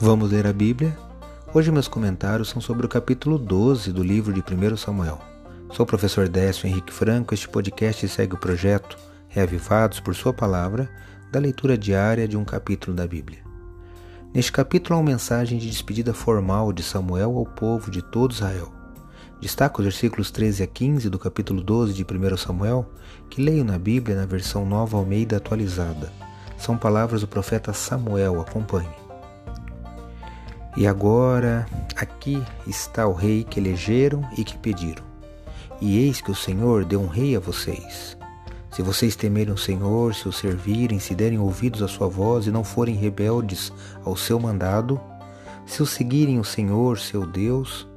Vamos ler a Bíblia? Hoje meus comentários são sobre o capítulo 12 do livro de 1 Samuel. Sou o professor Décio Henrique Franco. Este podcast segue o projeto Reavivados por Sua Palavra, da leitura diária de um capítulo da Bíblia. Neste capítulo há uma mensagem de despedida formal de Samuel ao povo de todo Israel. Destaco os versículos 13 a 15 do capítulo 12 de 1 Samuel, que leio na Bíblia na versão Nova Almeida atualizada. São palavras do profeta Samuel, acompanhe. E agora aqui está o rei que elegeram e que pediram. E eis que o Senhor deu um rei a vocês. Se vocês temerem o Senhor, se o servirem, se derem ouvidos à sua voz e não forem rebeldes ao seu mandado, se o seguirem o Senhor, seu Deus,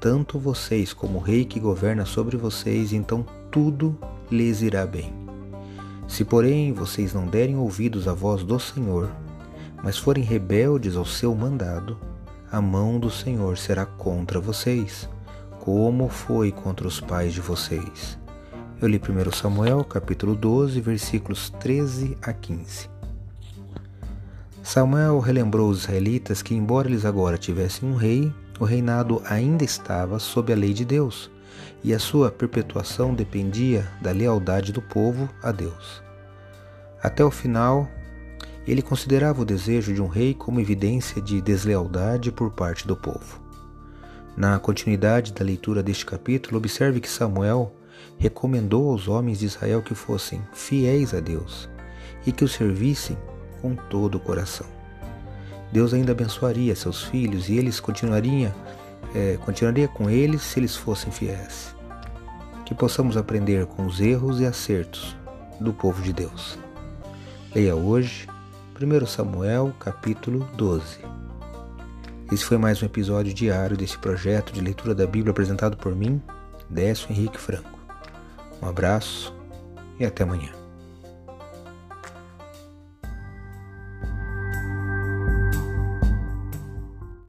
tanto vocês como o rei que governa sobre vocês, então tudo lhes irá bem. Se, porém, vocês não derem ouvidos à voz do Senhor, mas forem rebeldes ao seu mandado, a mão do Senhor será contra vocês, como foi contra os pais de vocês. Eu li 1 Samuel, capítulo 12, versículos 13 a 15. Samuel relembrou os israelitas que, embora eles agora tivessem um rei, o reinado ainda estava sob a lei de Deus, e a sua perpetuação dependia da lealdade do povo a Deus. Até o final, ele considerava o desejo de um rei como evidência de deslealdade por parte do povo. Na continuidade da leitura deste capítulo, observe que Samuel recomendou aos homens de Israel que fossem fiéis a Deus e que o servissem com todo o coração. Deus ainda abençoaria seus filhos e eles continuariam, é, continuaria com eles se eles fossem fiéis. Que possamos aprender com os erros e acertos do povo de Deus. Leia hoje 1 Samuel capítulo 12. Esse foi mais um episódio diário desse projeto de leitura da Bíblia apresentado por mim, Décio Henrique Franco. Um abraço e até amanhã.